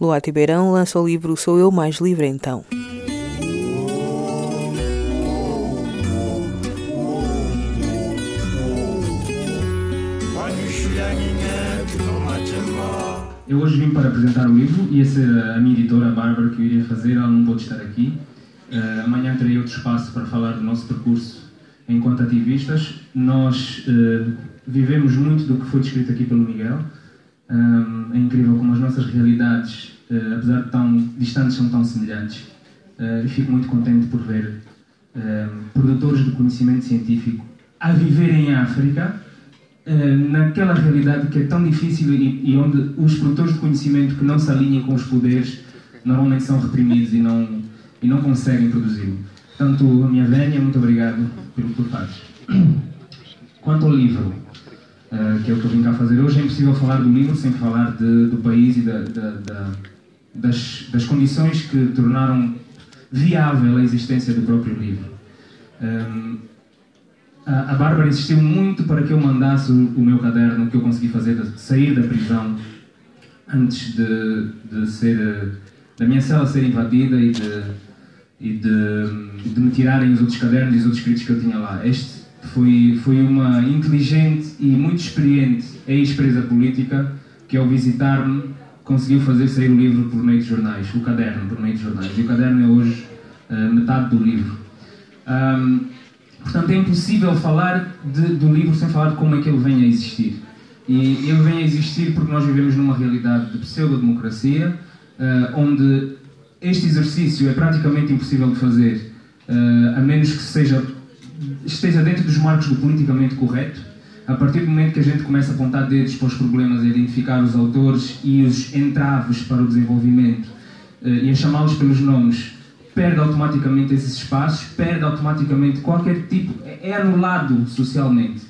Luati Beirão lança o livro Sou Eu Mais Livre Então. Eu hoje vim para apresentar o livro, ia ser a minha editora, a Bárbara, que eu iria fazer, ela não pôde estar aqui. Uh, amanhã terei outro espaço para falar do nosso percurso enquanto ativistas. Nós uh, vivemos muito do que foi descrito aqui pelo Miguel. Um, é incrível como as nossas realidades, uh, apesar de tão distantes, são tão semelhantes. e fico muito contente por ver produtores de conhecimento científico a viver em África eh, naquela realidade que é tão difícil e, e, onde os produtores de conhecimento que não se alinham com os poderes normalmente são reprimidos e não, e não conseguem produzi-lo. Portanto, a minha vénia, muito obrigado pelo que fazes. Quanto ao livro, uh, que é o que eu vim cá fazer hoje, é impossível falar do livro sem falar de, do país e da, da, da, das, das condições que tornaram viável a existência do próprio livro. Um, ehm, a Bárbara insistiu muito para que eu mandasse o meu caderno que eu consegui fazer de sair da prisão antes de, de ser da minha cela ser invadida e de, e de, de me tirarem os outros cadernos e os outros escritos que eu tinha lá. Este foi, foi uma inteligente e muito experiente ex-presa política que ao visitar-me conseguiu fazer sair o livro por meio de jornais, o caderno por meio de jornais. E o caderno é hoje uh, metade do livro. Um, Portanto, é impossível falar de, do livro sem falar de como é que ele vem a existir. E ele vem a existir porque nós vivemos numa realidade de pseudo-democracia, uh, onde este exercício é praticamente impossível de fazer, uh, a menos que seja, esteja dentro dos marcos do politicamente correto. A partir do momento que a gente começa a apontar dedos para os problemas, a identificar os autores e os entraves para o desenvolvimento uh, e a chamá-los pelos nomes, perde automaticamente esses espaços, perde automaticamente qualquer tipo, é, é anulado socialmente.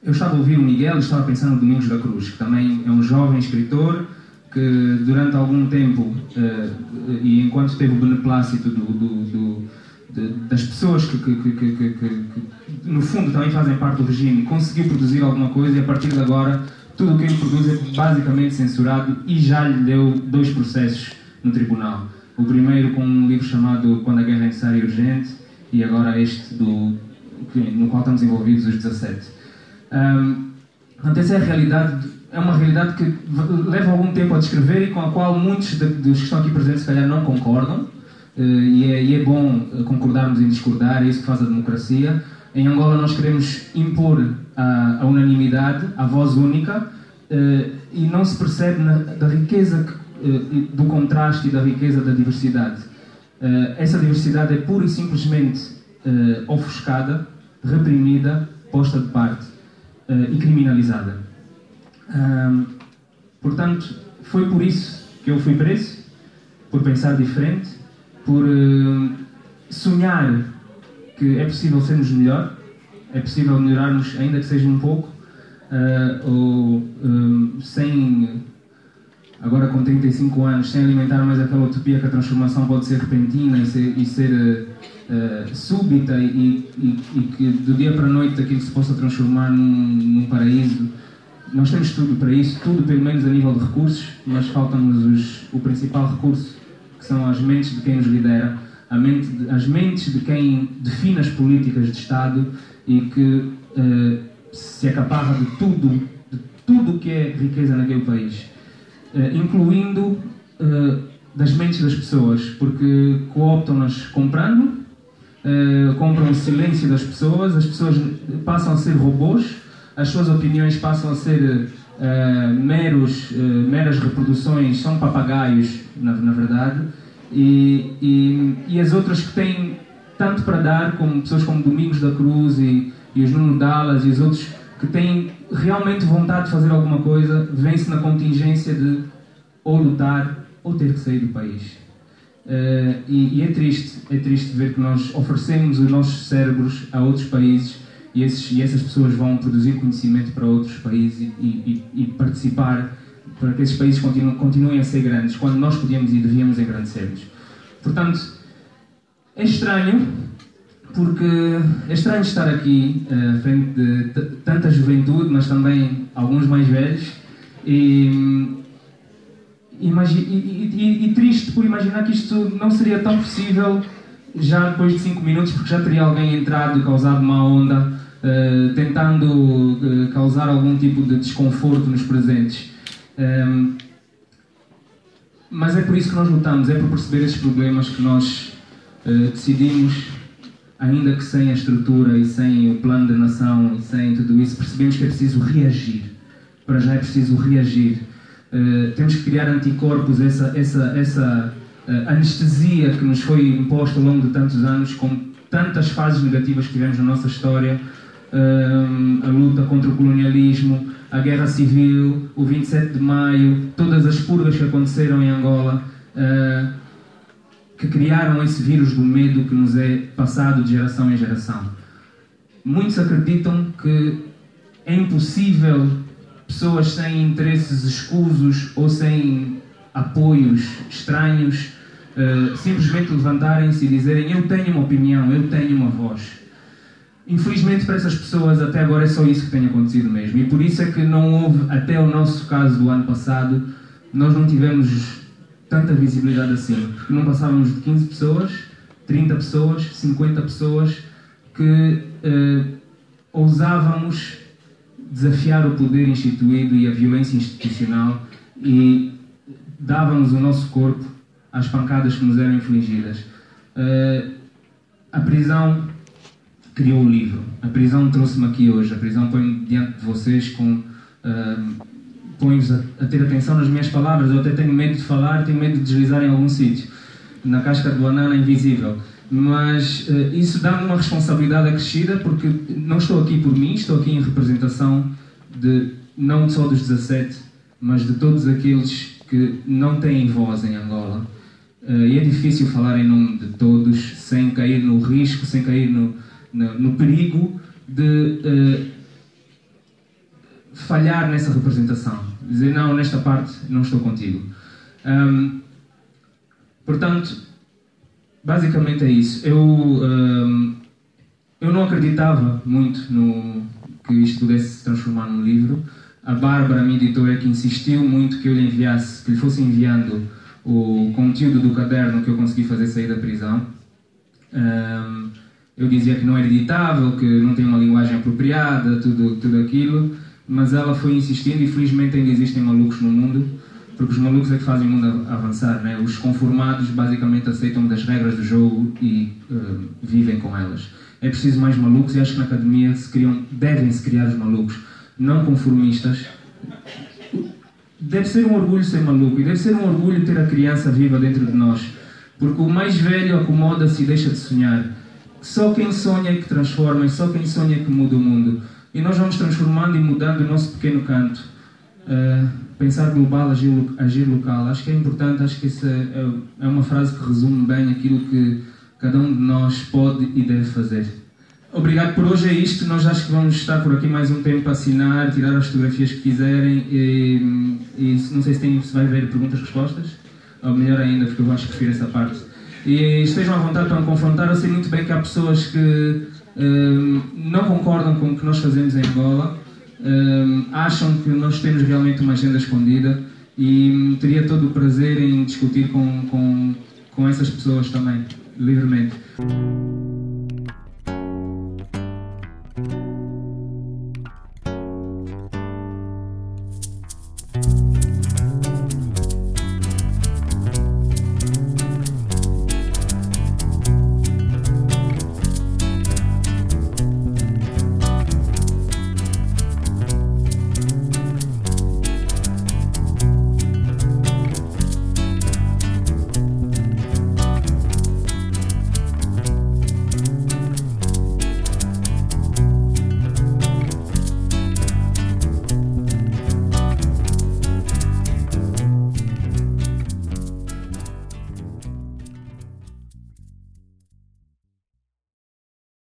Eu estava a ouvir o Miguel e estava a pensar no Domingos da Cruz, que também é um jovem escritor que durante algum tempo, uh, e enquanto teve o beneplácito do, do, das pessoas que, que, que, que, no fundo também fazem parte do regime, conseguiu produzir alguma coisa e a partir de agora tudo o que ele produz é basicamente censurado e já lhe deu dois processos no tribunal. O primeiro com um livro chamado Quando a Guerra é Necessária e Urgente, e agora este do, no qual estamos envolvidos, os 17. Um, portanto, essa é a realidade, é uma realidade que leva algum tempo a descrever e com a qual muitos de, dos que estão aqui presentes, se calhar, não concordam. Uh, e, é, e, é, bom concordarmos em discordar, é isso que faz a democracia. Em Angola, nós queremos impor a, a unanimidade, a voz única, uh, e não se percebe na, da riqueza que eh, do contraste e da riqueza da diversidade. Eh, essa diversidade é pura e simplesmente eh, ofuscada, reprimida, posta de parte e criminalizada. Portanto, foi por isso que eu fui preso, por pensar diferente, por sonhar que é possível sermos melhor, é possível melhorarmos, ainda que seja um pouco, ou sem agora com 35 anos, sem alimentar mais aquela utopia que a transformação pode ser repentina e ser, e ser uh, súbita e, e, e, que do dia para a noite aquilo se possa transformar num, num, paraíso. Nós temos tudo para isso, tudo pelo menos a nível de recursos, mas falta-nos o principal recurso, são as mentes de quem nos lidera, mente de, as mentes de quem define as políticas de Estado e que uh, se acaparra de tudo, de tudo que é riqueza naquele país. Eh, incluindo eh, das mentes das pessoas, porque cooptam-nas comprando, eh, compram o silêncio das pessoas, as pessoas passam a ser robôs, as suas opiniões passam a ser meros, meras reproduções, são papagaios, na, na verdade, e, e, e, as outras que têm tanto para dar, como pessoas como Domingos da Cruz e, e os Nuno Dallas e os outros que têm realmente vontade de fazer alguma coisa, vem-se na contingência de ou lutar ou ter que sair do país. Uh, e, e, é triste, é triste ver que nós oferecemos os nossos cérebros a outros países e, esses, e essas pessoas vão produzir conhecimento para outros países e, e, e participar para que esses países continuem, continuem a ser grandes, quando nós podíamos e devíamos engrandecer-nos. Portanto, é estranho, porque é estranho estar aqui uh, frente de tanta juventude, mas também alguns mais velhos, e, e, e, e, triste por imaginar que isto não seria tão possível já depois de 5 minutos, porque já teria alguém entrado e causado uma onda, uh, tentando uh, causar algum tipo de desconforto nos presentes. Ehm, mas é por isso que nós lutamos, é por perceber esses problemas que nós uh, decidimos, ainda que sem a estrutura e sem o plano de nação e sem tudo isso, percebemos que é preciso reagir. Para já é preciso reagir. Temos que criar anticorpos, essa, essa, essa anestesia que nos foi imposta ao longo de tantos anos, com tantas fases negativas que tivemos na nossa história, a luta contra o colonialismo, a guerra civil, o 27 de maio, todas as purgas que aconteceram em Angola, uh, que criaram esse vírus do medo que nos é passado de geração em geração. Muitos acreditam que é impossível pessoas sem interesses escusos ou sem apoios estranhos uh, simplesmente levantarem-se e dizerem eu tenho uma opinião, eu tenho uma voz. Infelizmente para essas pessoas até agora é só isso que tem acontecido mesmo. E por isso é que não houve, até o nosso caso do ano passado, nós não tivemos tanta visibilidade assim. Porque não passávamos de 15 pessoas, 30 pessoas, 50 pessoas que eh, ousávamos desafiar o poder instituído e a violência institucional e dávamos o nosso corpo às pancadas que nos eram infligidas. Uh, a prisão criou o livro. A prisão trouxe-me aqui hoje. A prisão põe-me diante de vocês com. Uh, põe-vos a, a, ter atenção nas minhas palavras. Eu até tenho medo de falar, tenho medo de deslizar em algum sítio. Na casca de banana invisível. Mas uh, isso dá-me uma responsabilidade acrescida porque não estou aqui por mim, estou aqui em representação de não só dos 17, mas de todos aqueles que não têm voz em Angola. Uh, e é difícil falar em nome de todos sem cair no risco, sem cair no, no, no perigo de uh, falhar nessa representação. Dizer, não, nesta parte não estou contigo. Um, portanto, basicamente é isso. Eu, um, eu não acreditava muito no que isto pudesse se transformar num livro. A Bárbara, minha editora, que insistiu muito que eu lhe enviasse, que lhe fosse enviando o conteúdo do caderno que eu consegui fazer sair da prisão. Um, eu dizia que não era editável, que não tem uma linguagem apropriada, tudo, tudo aquilo, mas ela foi insistindo e felizmente ainda existem malucos no mundo, porque os malucos é que fazem o mundo avançar, né? Os conformados basicamente aceitam das regras do jogo e uh, vivem com elas. É preciso mais malucos e acho que na academia se criam, devem-se criar os malucos, não conformistas. Deve ser um orgulho ser maluco e deve ser um orgulho ter a criança viva dentro de nós, porque o mais velho acomoda-se e deixa de sonhar só quem sonha é que transforma, só quem sonha é que muda o mundo. E nós vamos transformando e mudando o nosso pequeno canto. Uh, pensar global, agir, agir, local. Acho que é importante, acho que isso é, é, é uma frase que resume bem aquilo que cada um de nós pode e deve fazer. Obrigado por hoje, é isto. Nós acho que vamos estar por aqui mais um tempo a assinar, tirar as fotografias que quiserem e, e não sei se, tem, se vai haver perguntas-respostas, ou melhor ainda, porque eu acho que prefiro essa parte e estejam à vontade para me confrontar. Eu sei muito bem que há pessoas que um, não concordam com o que nós fazemos em Angola, um, acham que nós temos realmente uma agenda escondida e teria todo o prazer em discutir com, com, com essas pessoas também, livremente.